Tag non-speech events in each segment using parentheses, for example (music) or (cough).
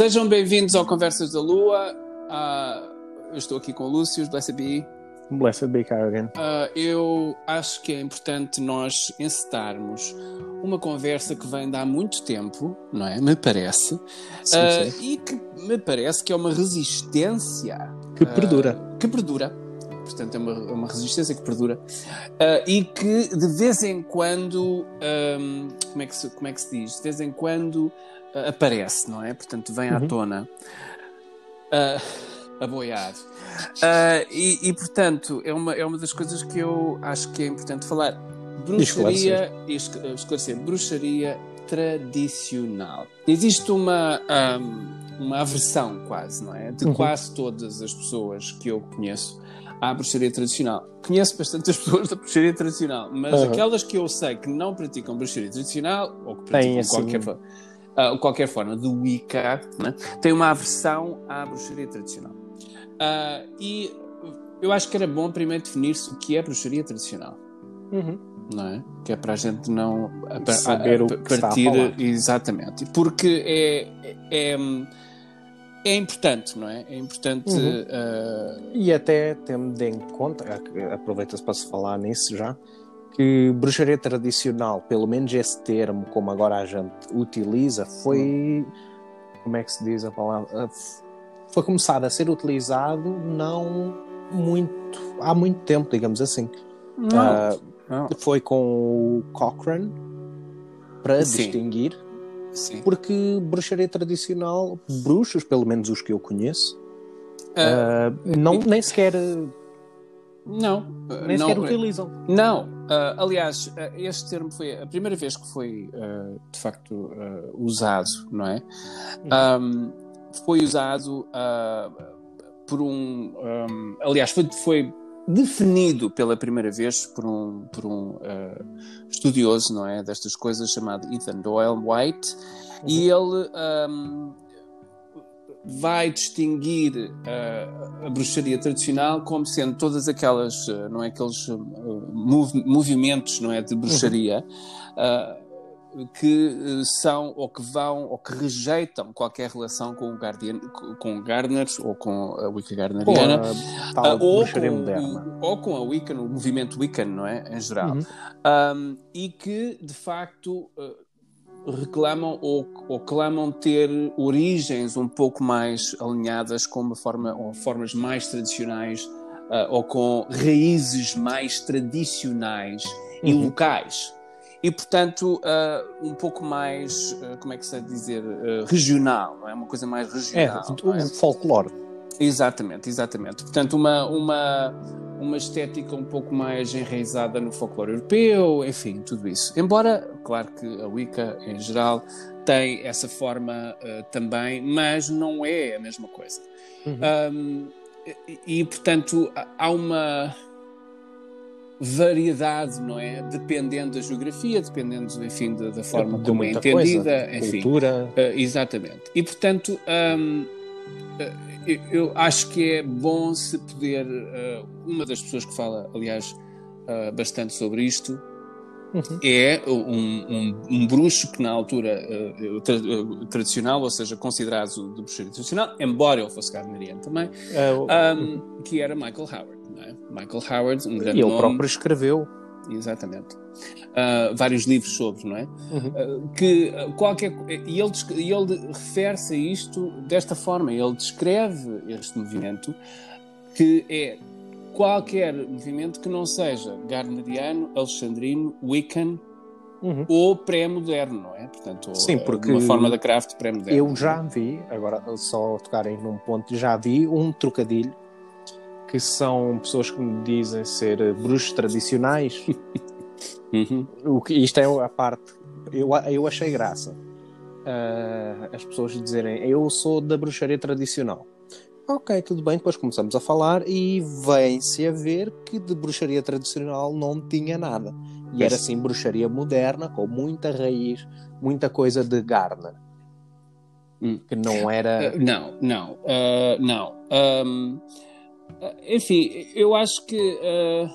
Sejam bem-vindos ao Conversas da Lua. Uh, eu estou aqui com o Lúcio, Blessed Be. Blessed be Carrigan. Uh, eu acho que é importante nós encetarmos uma conversa que vem de há muito tempo, não é? Me parece. Sim, Uh, sim. e que me parece que é uma resistência Que perdura. que perdura. Portanto, é uma, é uma resistência que perdura. E que de vez em quando, ahm, como, é que se, como é que se diz? De vez em quando aparece, não é? Portanto, vem à Uhum. tona. Ah, a boiar. Ah, e, e, portanto, é uma, é uma das coisas que eu acho que é importante falar. Bruxaria, esclarecer. esclarecer, bruxaria tradicional. Existe uma, ahm, uma aversão quase, não é? De Uhum. quase todas as pessoas que eu conheço à bruxaria tradicional. Conheço bastantes (laughs) pessoas da bruxaria tradicional, mas Uhum. aquelas que eu sei que não praticam bruxaria tradicional, ou que Tem, praticam assim, qualquer, fo- ah, qualquer forma de Wicca, né? têm uma aversão à bruxaria tradicional. Ah, e eu acho que era bom primeiro definir-se o que é bruxaria tradicional Uhum. não é? Que é para a gente não a- Saber a- o que está a partir exatamente, porque é, é é importante, não é? É importante Uhum. ah, E até tendo em conta, aproveita-se para se falar nisso já, que bruxaria tradicional, pelo menos esse termo, como agora a gente utiliza, foi. Como é que se diz a palavra? Ah, Foi começado a ser utilizado não muito. há muito tempo, digamos assim. não, Ah, não, foi com o Cochrane para Sim. distinguir sim. porque bruxaria tradicional, bruxos, pelo menos os que eu conheço, Ah, ah, não, nem sequer, não, nem não, sequer utilizam. Não, ah, aliás, ah, este termo foi a primeira vez que foi ah, de facto usado, não é? Ahm, foi usado por um. ahm, aliás, foi, foi definido pela primeira vez por um, por um ah, estudioso, não é? Destas coisas, chamado Ethan Doyle White, e ele. ahm, vai distinguir ah, a bruxaria tradicional como sendo todas aquelas, ah, não é, aqueles ah, mov- movimentos, não é, de bruxaria ah, que eh, são ou que vão ou que rejeitam qualquer relação com o Guardian, com o Gardner ou com a Wicca Gardneriana a tal ah, ou, com, ou com a Wiccan, o movimento Wiccan, não é? Em geral. Uhum. Um, e que de facto uh, reclamam ou, ou clamam ter origens um pouco mais alinhadas com uma forma ou formas mais tradicionais uh, ou com raízes mais tradicionais e Uhum. locais e portanto uh, um pouco mais uh, como é que se dizer regional é uma coisa mais É, regional é? o folclore. Exatamente, exatamente. Portanto, uma, uma, uma estética um pouco mais enraizada no folclore europeu, enfim, tudo isso. Embora, claro que a Wicca, em geral, tem essa forma eh, também, mas não é a mesma coisa. Uhum. Um, e, e, portanto, há- uma variedade, não é? Dependendo da geografia, dependendo, enfim, da, da forma como é entendida, coisa. enfim. Cultura. Uh, exatamente. E portanto, um, uh, eu, eu acho que é bom se poder. uh, uma das pessoas que fala, aliás, uh, bastante sobre isto Uhum. é um, um, um bruxo que, na altura uh, tra- uh, tradicional, ou seja, considerado de bruxaria tradicional, embora ele fosse gardneriano também, o- um, que era Michael Howard. É? Michael Howard, um grande e ele nome. próprio escreveu. Exatamente. Uh, vários livros sobre, não é? Uhum. Uh, que uh, qualquer e ele, ele refere-se a isto desta forma ele descreve este movimento que é qualquer movimento que não seja gardneriano, alexandrino, wiccan Uhum. ou pré-moderno, não é? Portanto, Sim, porque uma forma da craft pré-moderna. Eu já vi, agora só tocarem num ponto, já vi um trocadilho que são pessoas que me dizem ser bruxos tradicionais. (laughs) Uhum. O que, isto é a parte. Eu, eu achei graça. Ah, as pessoas dizerem eu sou da bruxaria tradicional. Ok, tudo bem, depois começamos a falar e vem-se a ver que de bruxaria tradicional não tinha nada. E era assim bruxaria moderna, com muita raiz, muita coisa de Garner. Hum. Que não era. Uh, não, não, uh, não. Um, uh, enfim, eu acho que uh,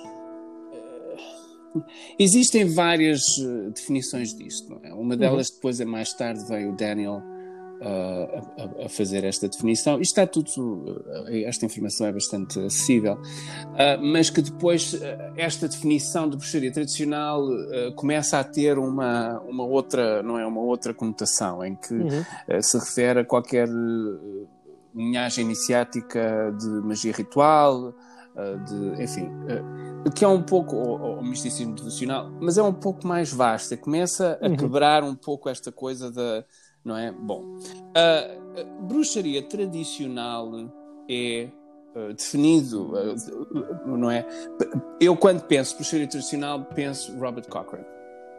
uh, existem várias uh, definições disto. É? Uma delas depois é mais tarde veio o Daniel a, a, fazer esta definição. Isto está tudo, esta informação é bastante acessível, uh, mas que depois uh, esta definição de bruxaria tradicional uh, começa a ter uma, uma outra, não é, uma outra conotação, em que uhum. se refere a qualquer linhagem iniciática de magia ritual, de, enfim, que é um pouco, o, o misticismo devocional, mas é um pouco mais vasto, começa a uhum. quebrar um pouco esta coisa da não é? Bom, a, bruxaria tradicional é uh, definido, uh, não é? Eu quando penso bruxaria tradicional penso Robert Cochrane.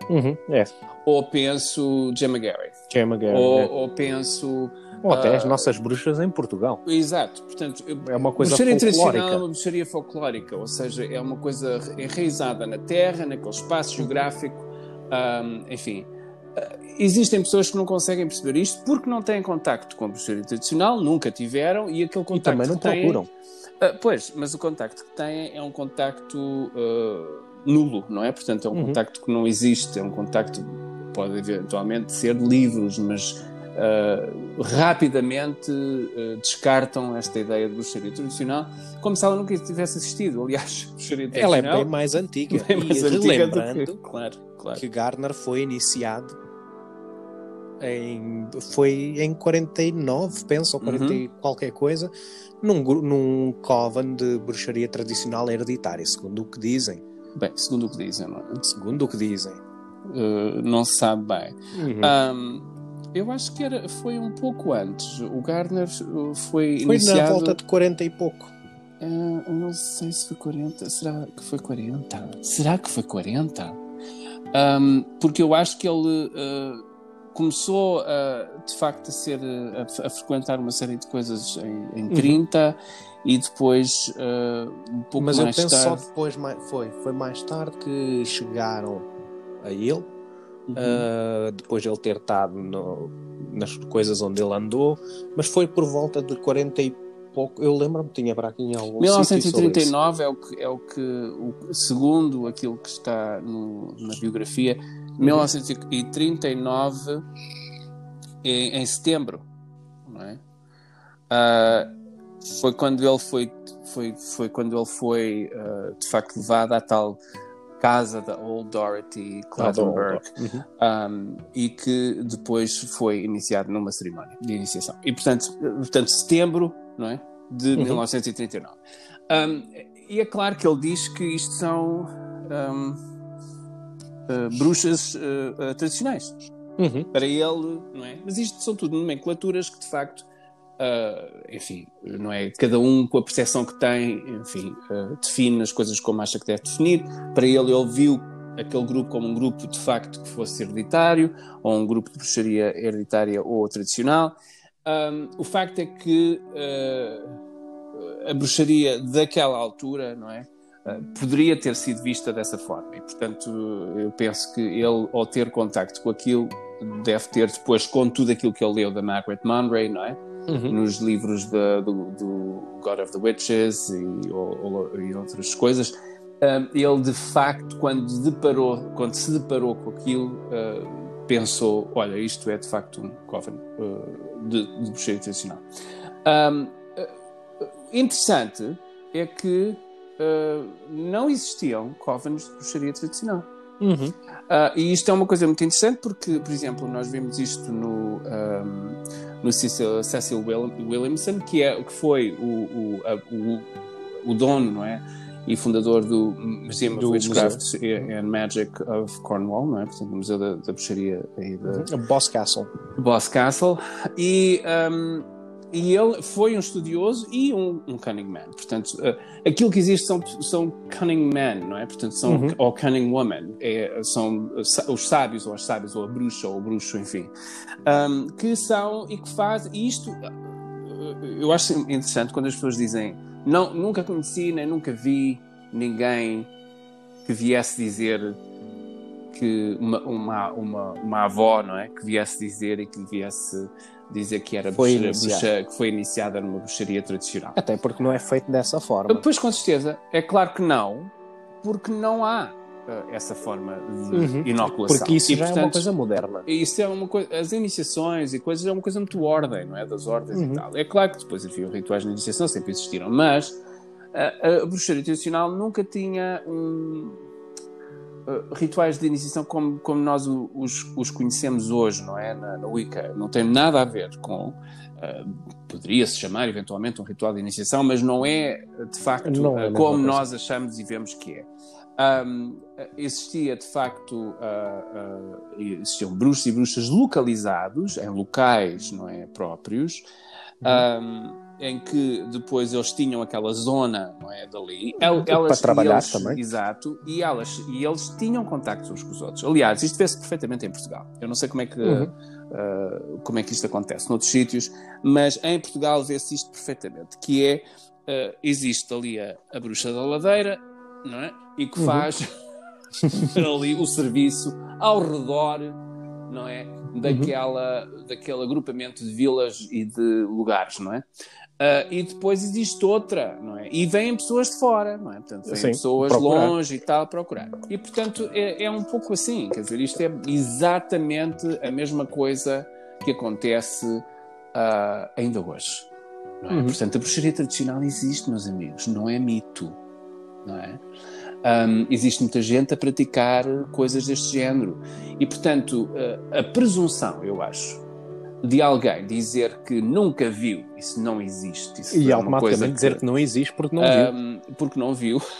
Uhum, é. Ou penso Gemma Gary. Gemma. Ou, é. ou penso ou até uh, as nossas bruxas em Portugal. Exato, portanto, é uma coisa bruxaria folclórica. tradicional é uma bruxaria folclórica, ou seja, é uma coisa enraizada na terra, naquele espaço geográfico, um, enfim, existem pessoas que não conseguem perceber isto porque não têm contacto com a bruxaria tradicional, nunca tiveram, e aquele contacto e também não procuram. Têm, uh, pois, mas o contacto que têm é um contacto uh, nulo, não é? Portanto, é um uhum. contacto que não existe, é um contacto pode eventualmente ser de livros, mas uh, rapidamente descartam esta ideia de bruxaria tradicional, como se ela nunca tivesse existido. Aliás, (laughs) bruxaria tradicional... Ela é bem mais antiga. (laughs) Bem mais e antiga relembrando que, claro, claro. que Gardner foi iniciado em, foi em 49, penso, ou 40 uhum. qualquer coisa, num, num coven de bruxaria tradicional hereditária, segundo o que dizem. Bem, segundo o que dizem, não é? Segundo o que dizem. Uh, não se sabe bem. Uhum. Um, eu acho que era, foi um pouco antes. O Gardner uh, foi, foi iniciado... na volta de 40 e pouco. Uh, não sei se foi 40. Será que foi 40? Será que foi 40? Um, porque eu acho que ele uh, começou a, de facto a ser a, a, frequentar uma série de coisas em, em 30 uhum. e depois uh, um pouco Mas mais eu penso tarde... só depois foi foi mais tarde que chegaram a ele uhum. uh, depois de ele ter estado no, nas coisas onde ele andou mas foi por volta de 40 e pouco eu lembro-me tinha para aqui em algum 1939 é o que é o que o, segundo aquilo que está no, na biografia 1939, em, em setembro, é? Uh, foi quando ele foi, foi, foi quando ele foi uh, de facto levado à tal casa da Old Dorothy Clattenburg uhum. um, e que depois foi iniciado numa cerimónia de iniciação. E portanto, portanto setembro, não é? De uhum. 1939. Um, e é claro que ele diz que isto são um, uh, bruxas uh, tradicionais. Uhum. Para ele, não é? Mas isto são tudo nomenclaturas que de facto, enfim, não é? Cada um com a percepção que tem, enfim, define as coisas como acha que deve definir. Para ele, ele viu aquele grupo como um grupo de facto que fosse hereditário, ou um grupo de bruxaria hereditária ou tradicional. Um, o facto é que uh, a bruxaria daquela altura, não é? Eh, poderia ter sido vista dessa forma. E, portanto, eu penso que ele, ao ter contacto com aquilo, deve ter depois, com tudo aquilo que ele leu da Margaret Monroe, não é? Uhum. Nos livros de, do, do, God of the Witches e, ou, ou, e outras coisas, um, ele de facto, quando, deparou, quando se deparou com aquilo, uh, pensou: olha, isto é de facto um coven uh, de, de bruxaria tradicional. Um, interessante é que uh, não existiam covens de bruxaria tradicional. Uhum. Uh, e isto é uma coisa muito interessante porque, por exemplo, nós vimos isto no, um, no Cecil, Cecil Williamson, que, é, que foi o, o, a, o, o dono, não é? E fundador do Museum do of Witchcraft Museu. and Magic of Cornwall, não é? Portanto, o Museu da, da Bruxaria da... Uhum. Boss Castle. Boss Castle. E... Um, e ele foi um estudioso e um, um cunning man. Portanto, uh, aquilo que existe são, são cunning men, não é? Portanto, são, uhum. ou cunning women, é, são os sábios, ou as sábias, ou a bruxa, ou o bruxo, enfim, um, que são e que fazem isto. Uh, eu acho interessante quando as pessoas dizem não, nunca conheci nem nunca vi ninguém que viesse dizer que uma, uma, uma, uma avó, não é? Que viesse dizer e que viesse dizer que era foi bruxa, bruxa, que foi iniciada numa bruxaria tradicional. Até porque não é feito dessa forma. Pois, com certeza. É claro que não, porque não há. uh, essa forma de uhum. inoculação. Porque isso e, já portanto, é uma coisa moderna. Isso é uma coisa, as iniciações e coisas é uma coisa muito ordem, não é? Das ordens uhum. e tal. É claro que depois havia rituais de iniciação, sempre existiram, mas a, a bruxaria tradicional nunca tinha um, uh, rituais de iniciação como, como nós os, os conhecemos hoje, não é? Na, na Wicca. Não tem nada a ver com. Uh, Poderia-se chamar eventualmente um ritual de iniciação, mas não é de facto é como nós achamos e vemos que é. Um, existia de facto uh, existiam bruxos e bruxas localizados em locais não é próprios uhum. um, em que depois eles tinham aquela zona não é dali elas, para trabalhar eles, também exato e elas e eles tinham contactos uns com os outros aliás isto vê-se perfeitamente em Portugal eu não sei como é que uhum. uh, como é que isto acontece noutros sítios mas em Portugal vê-se isto perfeitamente que é existe ali a, a bruxa da ladeira não é e que uhum. faz (laughs) ali o serviço ao redor, não é? Daquela, uhum. daquele agrupamento de vilas e de lugares, não é? Uh, e depois existe outra, não é? E vêm pessoas de fora, não é? Portanto, vêm Sim, pessoas procurar. longe e tal procurar. E portanto é, é, um pouco assim, quer dizer, isto é exatamente a mesma coisa que acontece uh, ainda hoje. É? Uhum. Portanto, a bruxaria tradicional existe, meus amigos, não é mito, não é? Um, existe muita gente a praticar coisas deste género. E, portanto, a, a presunção, eu acho, de alguém dizer que nunca viu, isso não existe. Isso e é automaticamente que, dizer que não existe porque não um, viu. Porque não viu. (laughs)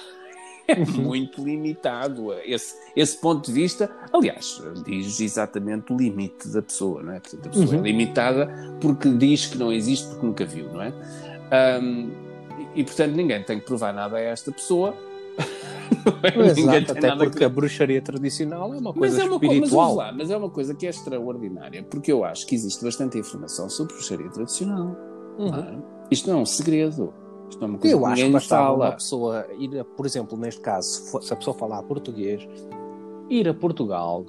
É muito limitado esse, esse ponto de vista. Aliás, diz exatamente o limite da pessoa, não é? Portanto, a pessoa é uhum. é limitada porque diz que não existe porque nunca viu, não é? Um, e, portanto, ninguém tem que provar nada a esta pessoa Exato, até porque que... a bruxaria tradicional é uma coisa mas é uma espiritual. Co mas, lá, mas é uma coisa que é extraordinária, porque eu acho que existe bastante informação sobre bruxaria tradicional. Uhum. Ah, isto não é um segredo. Isto não é uma coisa eu que acho que bastava fala. uma pessoa ir, a, por exemplo, neste caso, se a pessoa falar português, ir a Portugal,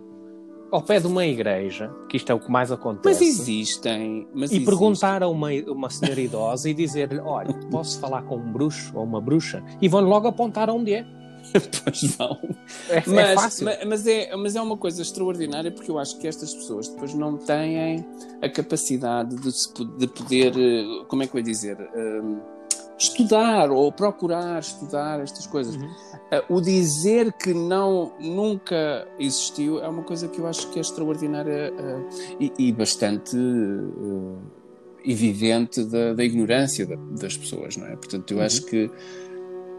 ao pé de uma igreja, que isto é o que mais acontece. Mas existem. Mas e existe. perguntar a uma, uma senhora idosa e dizer-lhe: Olha, posso falar com um bruxo ou uma bruxa? E vão logo apontar onde é. Pois vão. É, é mas, é fácil. Mas, mas, é, mas é uma coisa extraordinária porque eu acho que estas pessoas depois não têm a capacidade de, de poder, eh, como é que eu ia dizer, um, estudar ou procurar estudar estas coisas. Uhum. Uh, o dizer que não nunca existiu é uma coisa que eu acho que é extraordinária uh, e, e, bastante uh, evidente da, da ignorância da, das pessoas, não é? Portanto, eu uhum. acho que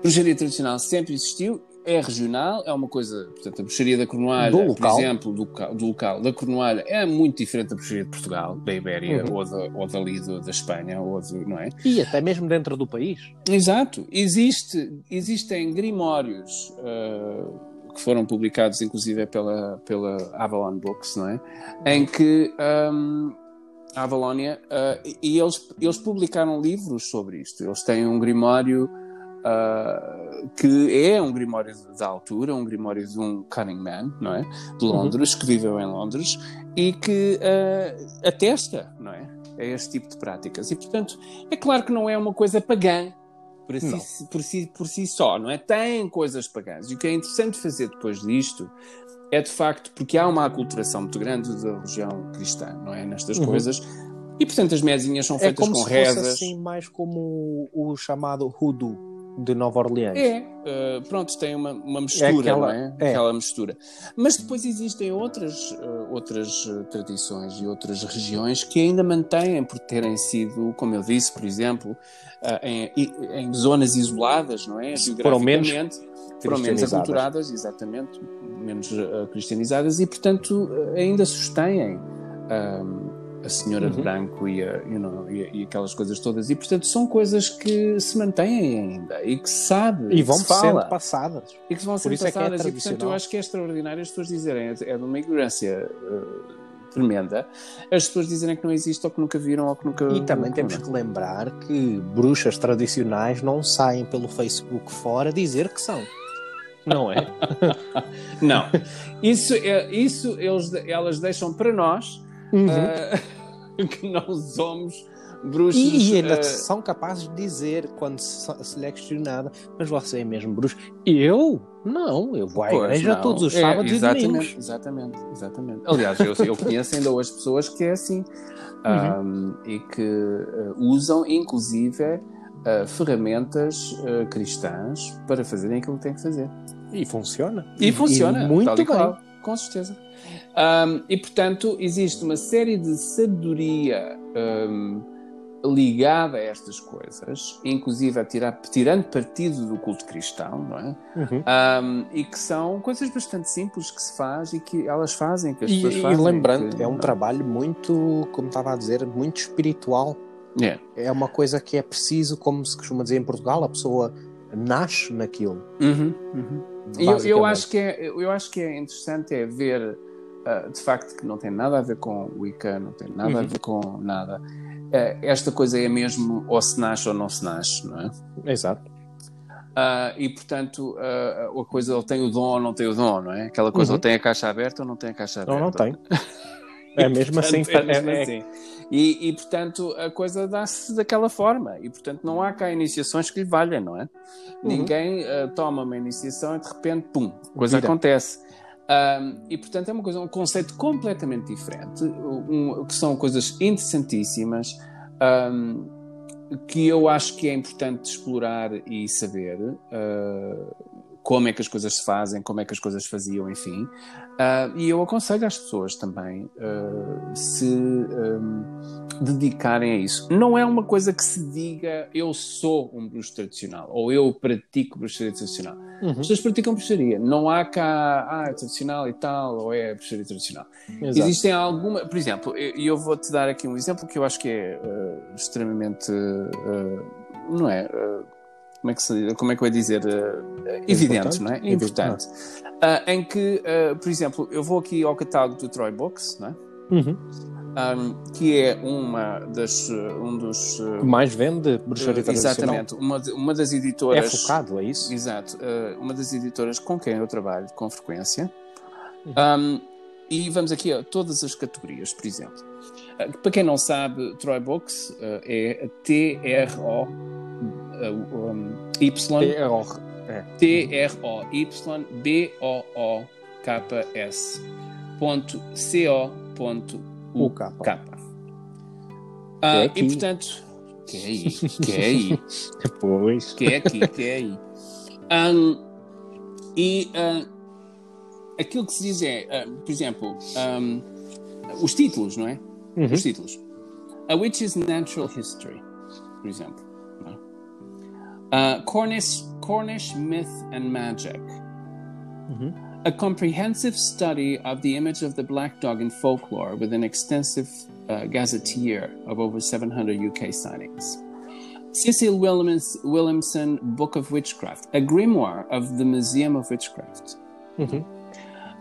bruxaria tradicional sempre existiu, é regional, é uma coisa, portanto, a bruxaria da Cornualha, do por exemplo, do, do, local da Cornualha é muito diferente da bruxaria de Portugal, da Ibéria uhum. ou, da, ou dali do, da Espanha, ou não é? E até mesmo dentro do país. Exato. Existe, existem grimórios uh, que foram publicados, inclusive, pela, pela Avalon Books, não é? Em que. Um, a Avalónia, uh, e eles, eles publicaram livros sobre isto. Eles têm um grimório Uh, que é um grimório da altura, um grimório de um Cunningman, não é? De uhum. Londres, uhum. que viveu em Londres e que uh, atesta, não é? A este tipo de práticas. E, portanto, é claro que não é uma coisa pagã por si, por si, por si só, não é? Tem coisas pagãs. E o que é interessante fazer depois disto é, de facto, porque há uma aculturação muito grande da religião cristã, não é? Nestas uhum. coisas. E, portanto, as mesinhas são feitas é como com se rezas. Fosse assim mais como o, o chamado hoodoo de Nova Orleans. É, uh, pronto, tem uma, uma mistura, é aquela, não é? é? Aquela mistura. Mas depois existem outras, uh, outras uh, tradições e outras regiões que ainda mantêm por terem sido, como eu disse, por exemplo, em, em, zonas isoladas, não é? Menos, foram menos aculturadas, exatamente, menos cristianizadas e, portanto, ainda sustêm a senhora uhum. de branco e, a, you know, e, e, aquelas coisas todas. E, portanto, são coisas que se mantêm ainda e que se sabe. E vão se sendo fala. passadas. E que vão sendo é é passadas. É é e, portanto, eu acho que é extraordinário as pessoas dizerem, é de uma ignorância. Uh, tremenda, as pessoas dizerem que não existe ou que nunca viram ou que nunca. E também temos que lembrar que bruxas tradicionais não saem pelo Facebook fora dizer que são. Não é? (laughs) não. Isso, é, isso eles, elas deixam para nós. Uhum. Uh, (laughs) que não somos bruxos. E, e ainda uh, são capazes de dizer, quando se, é questionada, mas você é mesmo bruxo? Eu? Não, eu vou à Pois, igreja não. todos os É, sábados e exatamente, domingos. Exatamente, exatamente. Aliás, eu, eu conheço ainda hoje pessoas que é assim Uhum. um, e que uh, usam, inclusive, uh, ferramentas uh, cristãs para fazerem aquilo que têm que fazer. E funciona. E, funciona, muito tal e bem. qual, com certeza. Um, e, portanto, existe uma série de sabedoria um, ligada a estas coisas, inclusive a tirar, tirando partido do culto cristão, não é? Uhum. Um, e que são coisas bastante simples que se faz e que elas fazem, que as E, pessoas e fazem. lembrando, que- é um trabalho muito, como estava a dizer, muito espiritual. É. É uma coisa que é preciso, como se costuma dizer em Portugal, a pessoa nasce naquilo. Uhum, uhum. Eu, eu, acho que é, eu acho que é interessante é ver, ah, de facto, que não tem nada a ver com o Wicca, não tem nada a Uhum. ver com nada. Ah, esta coisa é mesmo ou se nasce ou não se nasce, não é? Exato. Ah, e portanto, ah, a coisa ou tem o dom ou não tem o dom, não é? Aquela coisa Uhum. ou tem a caixa aberta ou não tem a caixa aberta. Não, não tem. (laughs) É mesmo assim. Portanto, é mesmo é- é- assim. E, e, portanto, a coisa dá-se daquela forma. E, portanto, não há cá iniciações que lhe valham, não é? Uhum. Ninguém ah, toma uma iniciação e, de repente, pum, a coisa Vira. acontece. Ahm, e, portanto, é uma coisa, um conceito completamente diferente, um- que são coisas interessantíssimas, ahm, que eu acho que é importante explorar e saber ah, como é que as coisas se fazem, como é que as coisas faziam, enfim. Ah, e eu aconselho às pessoas também ah, se ahm, dedicarem a isso. Não é uma coisa que se diga eu sou um bruxo tradicional ou eu pratico bruxaria tradicional. Uhum. As pessoas praticam bruxaria. Não há cá, ah, é tradicional e tal, ou é bruxaria tradicional. Exato. Existem alguma, por exemplo, e eu, vou te dar aqui um exemplo que eu acho que é eh, extremamente, não é, como é que se, como é que eu ia dizer, eh, evidente, não é? Importante. Ah, em que, eh, por exemplo, eu vou aqui ao catálogo do Troy Books, não é? Uhum. Um, que é uma das, um dos, O que mais vende bruxaria eh, tradicional. exatamente, uma, uma das É editoras, focado, é isso? Exato. uma das editoras com quem eu trabalho com frequência. Uhum. Um, e vamos aqui a todas as categorias, por exemplo. Uh, para quem não sabe, Troy Books uh, é T-R-O uh, um, Y É hor- é. UK. Ah, é e portanto, que é aí, que é aí. (laughs) Pois. que é aqui, que é aí. Ahm, e ahm, aquilo que se diz é, ahm, por exemplo, ahm, os títulos, não é? Uhum. Os títulos. A Witch's Natural History, por exemplo. Ah, Cornish, Cornish Myth and Magic. Uhum. A comprehensive study of the image of the black dog in folklore with an extensive uh, gazetteer of over 700 UK sightings. Cecil Williams, Williamson Book of Witchcraft, a grimoire of the Museum of Witchcraft. Uhum.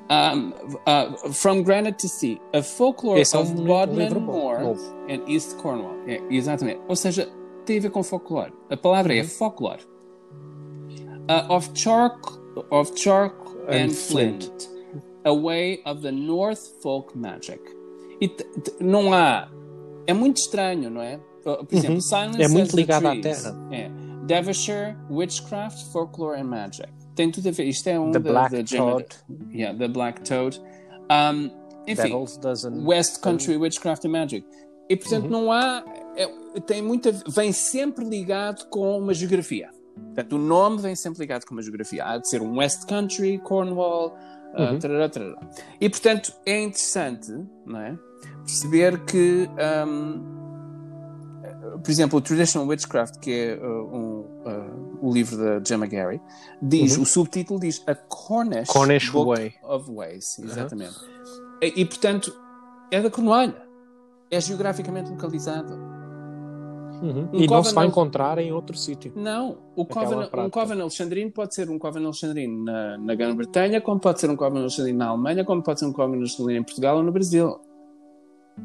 Um, uh, from Granite to Sea, a folklore é of Bodmin Moor novo. and East Cornwall. É, exatamente. Ou seja, tem a ver com folclore. A palavra Uhum. é folklore. Uh, of chalk, of chalk and, And flint. flint. a way of the North folk magic. E não há. É muito estranho, não é? Por exemplo, Silence É muito ligado à terra. É. Devonshire, Witchcraft, Folklore and Magic. Tem tudo a ver. Isto é um The da, Black da Toad. Yeah, The Black Toad. Um, enfim. West Country Witchcraft and Magic. E portanto Uhum. não há. É- tem muita. Vem sempre ligado com uma geografia. Portanto, o nome vem sempre ligado com uma geografia. Há de ser um West Country, Cornwall, uh, Uhum. tarará, tarará. E portanto é interessante, não é? Perceber que. um, por exemplo, o Traditional Witchcraft, que é uh, um, uh, o livro da Gemma Gary, diz, Uhum. o subtítulo diz A Cornish, Cornish Book Way. of Ways, exatamente. E, e, portanto, é da Cornualha. É geograficamente localizado. Uhum. Um E não se vai encontrar em outro sítio. Não, o Coven, um. Coven Alexandrino pode ser um Coven Alexandrino na, na Grã-Bretanha, como pode ser um Coven Alexandrino na Alemanha, como pode ser um Coven Alexandrino em Portugal ou no Brasil.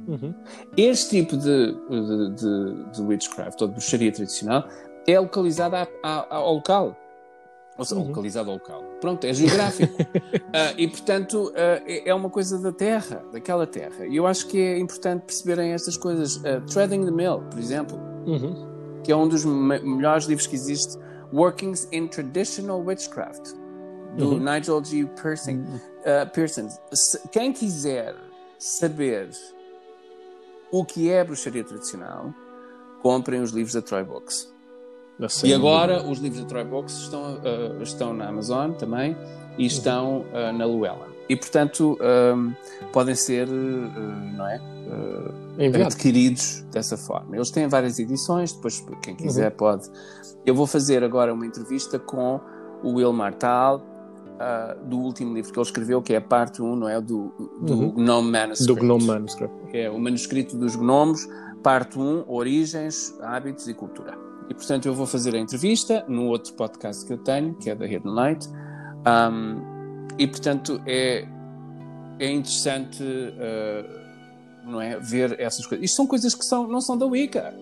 Uhum. Este tipo de, de, de, de witchcraft ou de bruxaria tradicional é localizado à- à- ao local. Ou seja, uhum. localizado ao local. Pronto, é geográfico. uh, (laughs) e, portanto, uh, é uma coisa da terra, daquela terra. E eu acho que é importante perceberem estas coisas. Uh, Threading the Mill, por exemplo, uhum. que é um dos me melhores livros que existe. Workings in Traditional Witchcraft, do uhum. Nigel G. Pearson. Uhum. Pearson. Se, quem quiser saber o que é a bruxaria tradicional, comprem os livros da Troy Books. Assim, e agora os livros da Troy Books estão, uh, estão na Amazon também e estão uh, na Llewellyn. E portanto um, podem ser uh, não é? adquiridos dessa forma. Eles têm várias edições, depois quem quiser uhum. pode. Eu vou fazer agora uma entrevista com o Will Martal, Uh, do último livro que ele escreveu, que é a parte 1, não é? Do, do uhum. Gnome Manuscript. Do Gnome Manuscript. É o manuscrito dos gnomos, parte 1, Origens, Hábitos e Cultura. E portanto eu vou fazer a entrevista no outro podcast que eu tenho, que é da Hidden Light. Um, e portanto é, é interessante uh, não é, ver essas coisas. Isto são coisas que são, não são da Wicca.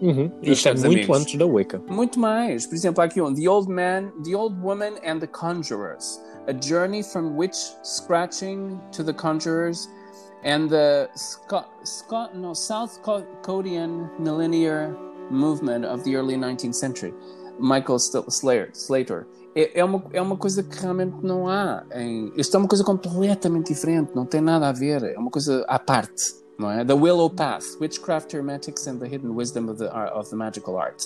Uhum. Isto é muito amigos. antes da Wicca. Muito mais. Por exemplo, há aqui um The Old Man, The Old Woman and the Conjurers. A journey from witch scratching to the conjurers and the Scot, Scot no, South Codian millennial movement of the early 19th century. Michael Slater. É, é, uma, é uma coisa que realmente não há. Em, isto é uma coisa completamente diferente, não tem nada a ver, é uma coisa à parte. Não é? The Willow Path, Witchcraft, Hermetics and the Hidden Wisdom of the, of the Magical Art.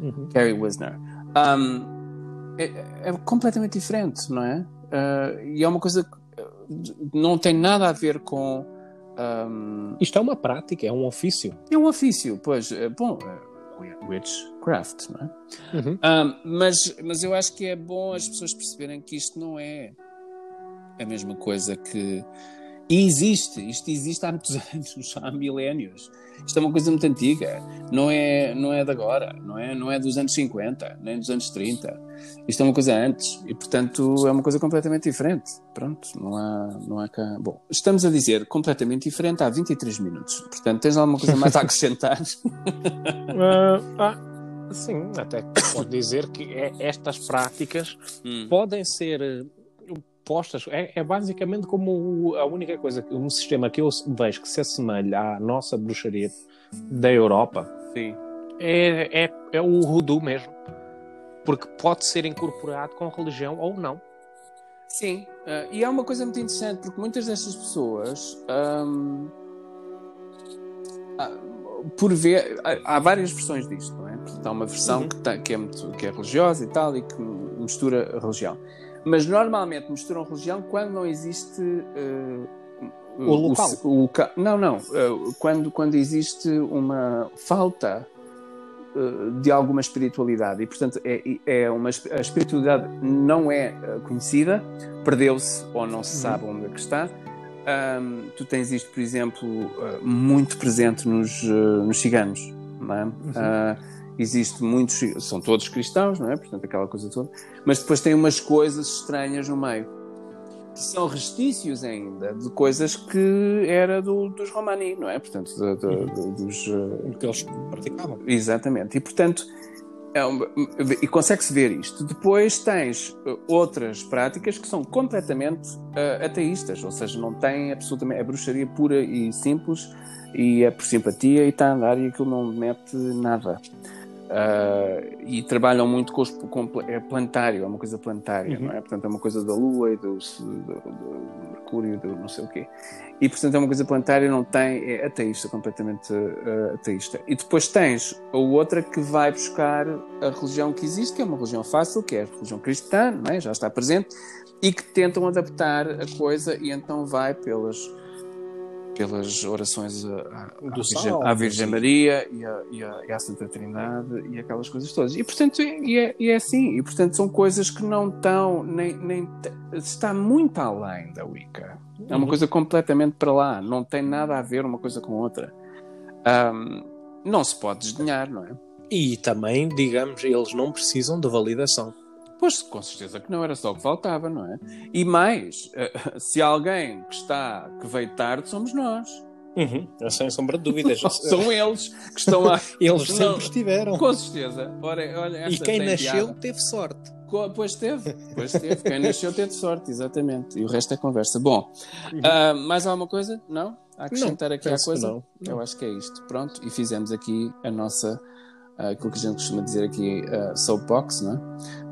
Uhum. Gary Wisner. Um, é, é, completamente diferente, não é? Uh, e é uma coisa que não tem nada a ver com. Um... Isto é uma prática, é um ofício. É um ofício, pois. Eh, bom, witchcraft, não é? Uhum. Um, mas, mas eu acho que é bom as pessoas perceberem que isto não é a mesma coisa que. E existe, isto existe há muitos (laughs) anos, há milénios. Isto é uma coisa muito antiga, não é, não é de agora, não é, não é dos anos 50, nem dos anos 30. Isto é uma coisa antes e, portanto, é uma coisa completamente diferente. Pronto, não há, não há cá. Bom, estamos a dizer completamente diferente há 23 minutos. Portanto, tens alguma coisa mais a acrescentar? uh, (laughs) ah, sim, até pode dizer que é, estas práticas hum. podem ser postas. É, é, basicamente como a única coisa, um sistema que eu vejo que se assemelha à nossa bruxaria da Europa. Sim. É, é, é o Voodoo mesmo. Porque pode ser incorporado com religião ou não. Sim, uh, e é uma coisa muito interessante porque muitas destas pessoas, um, uh, por ver, há, há, várias versões disto, não é? Portanto, há uma versão uhum. que, tá, que, é muito, que é religiosa e tal e que mistura a religião. Mas normalmente misturam religião quando não existe. Uh, o local. O, o, não, não. Uh, quando, quando existe uma falta uh, de alguma espiritualidade. E, portanto, é, é uma, a espiritualidade não é conhecida, perdeu-se ou não se sabe onde é que está. Um, tu tens isto, por exemplo, muito presente nos, nos ciganos. Não é? Uhum existe muitos, são todos cristãos, não é? Portanto, aquela coisa toda, mas depois tem umas coisas estranhas no meio, que são restícios ainda de coisas que era do, dos romani, não é? Portanto, de, de, uhum. de, dos. Uh, que eles praticavam. Exatamente, e portanto. É um, e consegue-se ver isto. Depois tens uh, outras práticas que são completamente uh, ateístas, ou seja, não têm absolutamente. É bruxaria pura e simples e é por simpatia e está a andar e aquilo não mete nada. Uh, e trabalham muito com, os, com é planetário, é uma coisa planetária, uhum. não é? Portanto, é uma coisa da Lua e do, do, do, Mercúrio, do não sei o quê. E, portanto, é uma coisa planetária, não tem, é ateísta, completamente uh, ateísta. E depois tens a outra que vai buscar a religião que existe, que é uma religião fácil, que é a religião cristã, não é? já está presente, e que tentam adaptar a coisa e então vai pelas pelas orações à, Virgem, à Virgem Maria e à, e, à, Santa Trindade e aquelas coisas todas. E portanto e é, e é assim, e portanto são coisas que não estão nem, nem está muito além da Wicca. É uma uhum. coisa completamente para lá, não tem nada a ver uma coisa com outra. Um, não se pode desdenhar, não é? E também, digamos, eles não precisam de validação. Pois, com certeza que não era só o que faltava, não é? E mais, eh, (laughs) se alguém que está, que veio tarde, somos nós. Uhum, sem sombra de dúvidas. (laughs) São eles que estão lá. (laughs) eles sempre estiveram. Com certeza. Ora, olha, e quem nasceu piada. teve sorte. Pois teve, pois teve. Quem nasceu teve sorte, exatamente. E o resto é conversa. Bom, uh, mais alguma coisa? Não? A acrescentar não, aqui a coisa? Não, não. Eu acho que é isto. Pronto, e fizemos aqui a nossa, aquilo que a gente costuma dizer aqui, uh, soapbox, não é?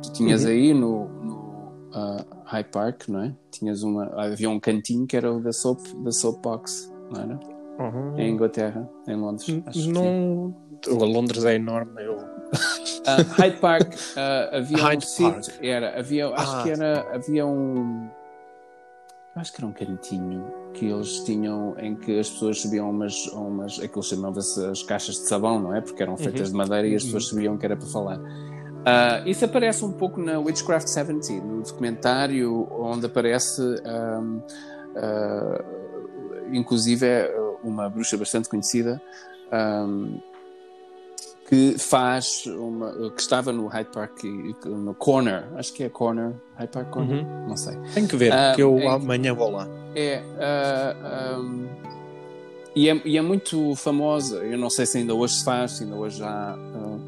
Tu tinhas uhum. aí no, no uh, High Park, não é? Tinhas uma, havia um cantinho que era o da soap, da soapbox, não era? Uhum. Em Inglaterra, em Londres. Acho não. Que... Londres é enorme. Eu... Uh, (laughs) Hyde Park uh, havia Hyde um sítio, era, havia, acho ah. que era, havia um, acho que era um cantinho que eles tinham em que as pessoas subiam umas, umas aquilo chamava-se as caixas de sabão, não é? Porque eram feitas uhum. de madeira e as pessoas uhum. sabiam que era para falar. Uh, isso aparece um pouco na Witchcraft 70, no documentário onde aparece, um, uh, inclusive, é uma bruxa bastante conhecida. Um, que faz uma que estava no Hyde Park no Corner, acho que é Corner, Hyde Park Corner, uhum. não sei. Tem que ver, uh, que eu é, amanhã vou lá. É, uh, um, e é, e é muito famosa. Eu não sei se ainda hoje se faz, se ainda hoje já. Uh,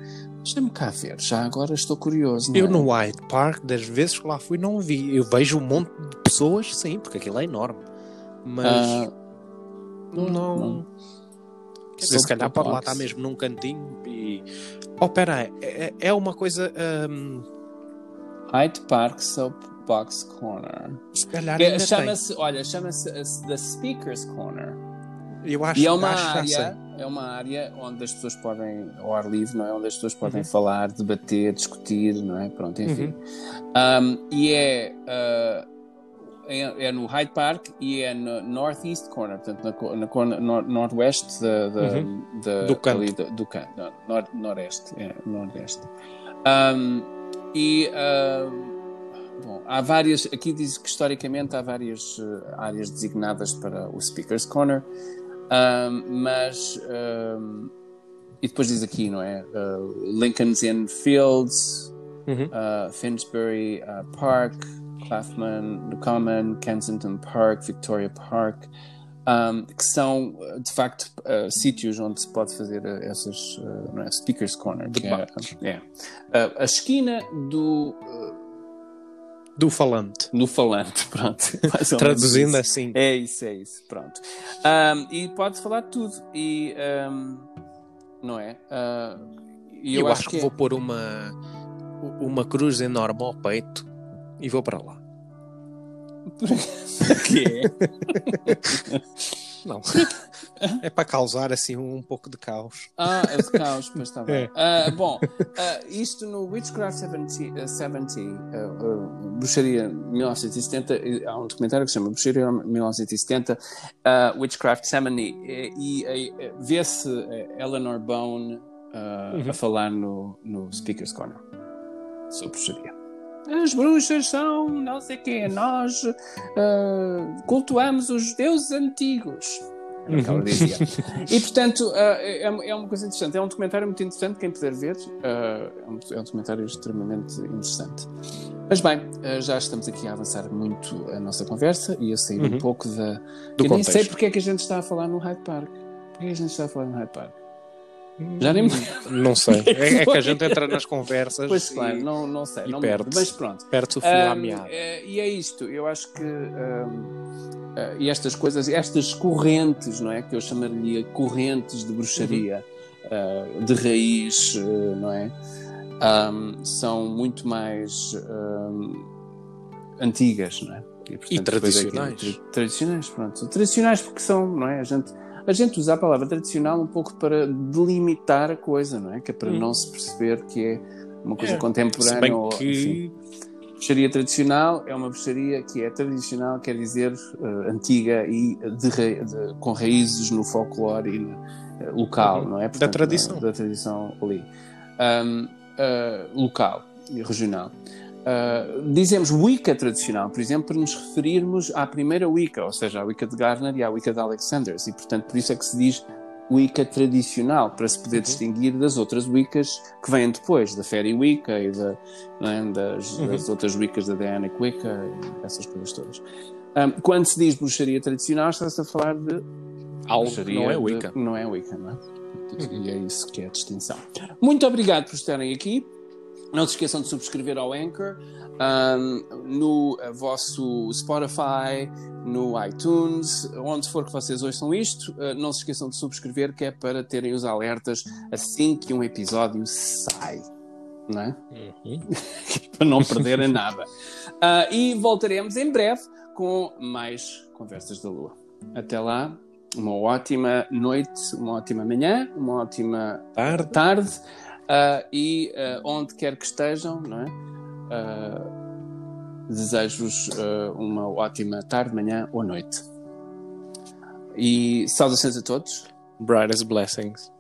Deixa-me cá ver, já agora estou curioso. eu é? no Hyde Park, das vezes que lá fui, não vi. Eu vejo um monte de pessoas, sim, porque aquilo é enorme. Mas. Uh, não. não. não Quer dizer, se calhar pode lá estar mesmo num cantinho e. Oh, pera aí, é, é uma coisa. Um... Hyde Park Soapbox Corner. Se calhar é, chama-se, olha, chama-se The Speaker's Corner. Eu acho, e é uma área, é uma área onde as pessoas podem, ao ar livre, não é? Onde as pessoas podem uhum. falar, debater, discutir, não é? Pronto, enfim. Uhum. Um, e é uh, é, é, no Hyde Park e é no Northeast Corner, portanto, na, na nor, Northwest da, da, uhum. da, do canto. Ali, do, do canto, nor, Nordeste, é, Nordeste. Um, e bom, há várias, aqui diz que historicamente há várias uh, áreas designadas para o Speaker's Corner, um, mas um, e depois diz aqui, não é? Uh, Lincoln's Inn Fields, uhum. uh, Finsbury Park, Clapham, The Common, Kensington Park, Victoria Park, um, que são de facto uh, sítios onde se pode fazer uh, essas uh, é? Speakers Corner. Que é, é. a esquina do. do falante. Do falante, (laughs) pronto. Traduzindo assim. É isso, é isso, pronto. Um, e pode falar tudo. E. Um, não é? eu, eu, acho, que, que vou pôr uma, uma cruz enorme ao peito e vou para lá. Porquê? (laughs) Não. É para causar assim um pouco de caos. Ah, é de caos, pois está bem. É. Uh, bom, uh, isto no Witchcraft 70, uh, 70 Bruxaria 1970, há um documentário que se chama Bruxaria 1970, Witchcraft 70, e, e vê-se Eleanor Bone uhum. a falar no, no Speaker's Corner sobre bruxaria as bruxas são não sei quê, nós uh, cultuamos os deuses antigos. Era o que ela uhum. dizia. (laughs) e portanto, uh, é, é, uma coisa interessante. É um documentário muito interessante, quem puder ver. Uh, é, um, é, um, documentário extremamente interessante. Mas bem, já estamos aqui a avançar muito a nossa conversa e a sair uhum. um pouco da. Do Eu contexto. nem sei porque é que a gente está a falar no Hyde Park. Porquê é que a gente está a falar no Hyde Park? Já nem Não sei. (laughs) É, é, que a gente entra nas conversas. Pois claro, não, não sei. E não perde mas pronto. Perde o fio um, à meada. É, e é isto. Eu acho que. Um, Uh, e estas coisas, estas correntes, não é? Que eu chamaria correntes de bruxaria uhum. uh, de raiz, uh, não é? Um, são muito mais antigas, não é? E, portanto, e tradicionais. Aqui, tradicionais, pronto. Tradicionais porque são, não é? A gente a gente usa a palavra tradicional um pouco para delimitar a coisa, não é? Que é para hum. não se perceber que é uma coisa é, contemporânea ou que... enfim. Bruxaria tradicional é uma bruxaria que é tradicional, quer dizer uh, antiga e de, de, com raízes no folclore e uh, local, uhum. não é? Portanto, da tradição. Da, da tradição ali. Um, uh, local e regional. Uh, dizemos Wicca tradicional, por exemplo, para nos referirmos à primeira Wicca, ou seja, à Wicca de Gardner e à Wicca de Alexanders, e portanto por isso é que se diz Wicca tradicional, para se poder uhum. distinguir das outras Wiccas que vêm depois, da Fairy Wicca e da, é, das, uhum. das, outras Wiccas da Dianic Wicca, essas coisas todas. Um, quando se diz bruxaria tradicional, está-se a falar de algo que não é Wicca. De, não é Wicca, não é? Uhum. E é isso que é a distinção. Muito obrigado por estarem aqui. Não se esqueçam de subscrever ao Anchor um, no vosso Spotify, no iTunes, onde for que vocês ouçam isto. Uh, não se esqueçam de subscrever, que é para terem os alertas assim que um episódio sai. Não é? Uhum. (laughs) para não perderem nada. Uh, e voltaremos em breve com mais Conversas da Lua. Até lá, uma ótima noite, uma ótima manhã, uma ótima Tarde. tarde uh, e uh, onde quer que estejam, não é? Uh, Desejo-vos uma ótima tarde, manhã ou noite. E saudações a todos. Brightest blessings.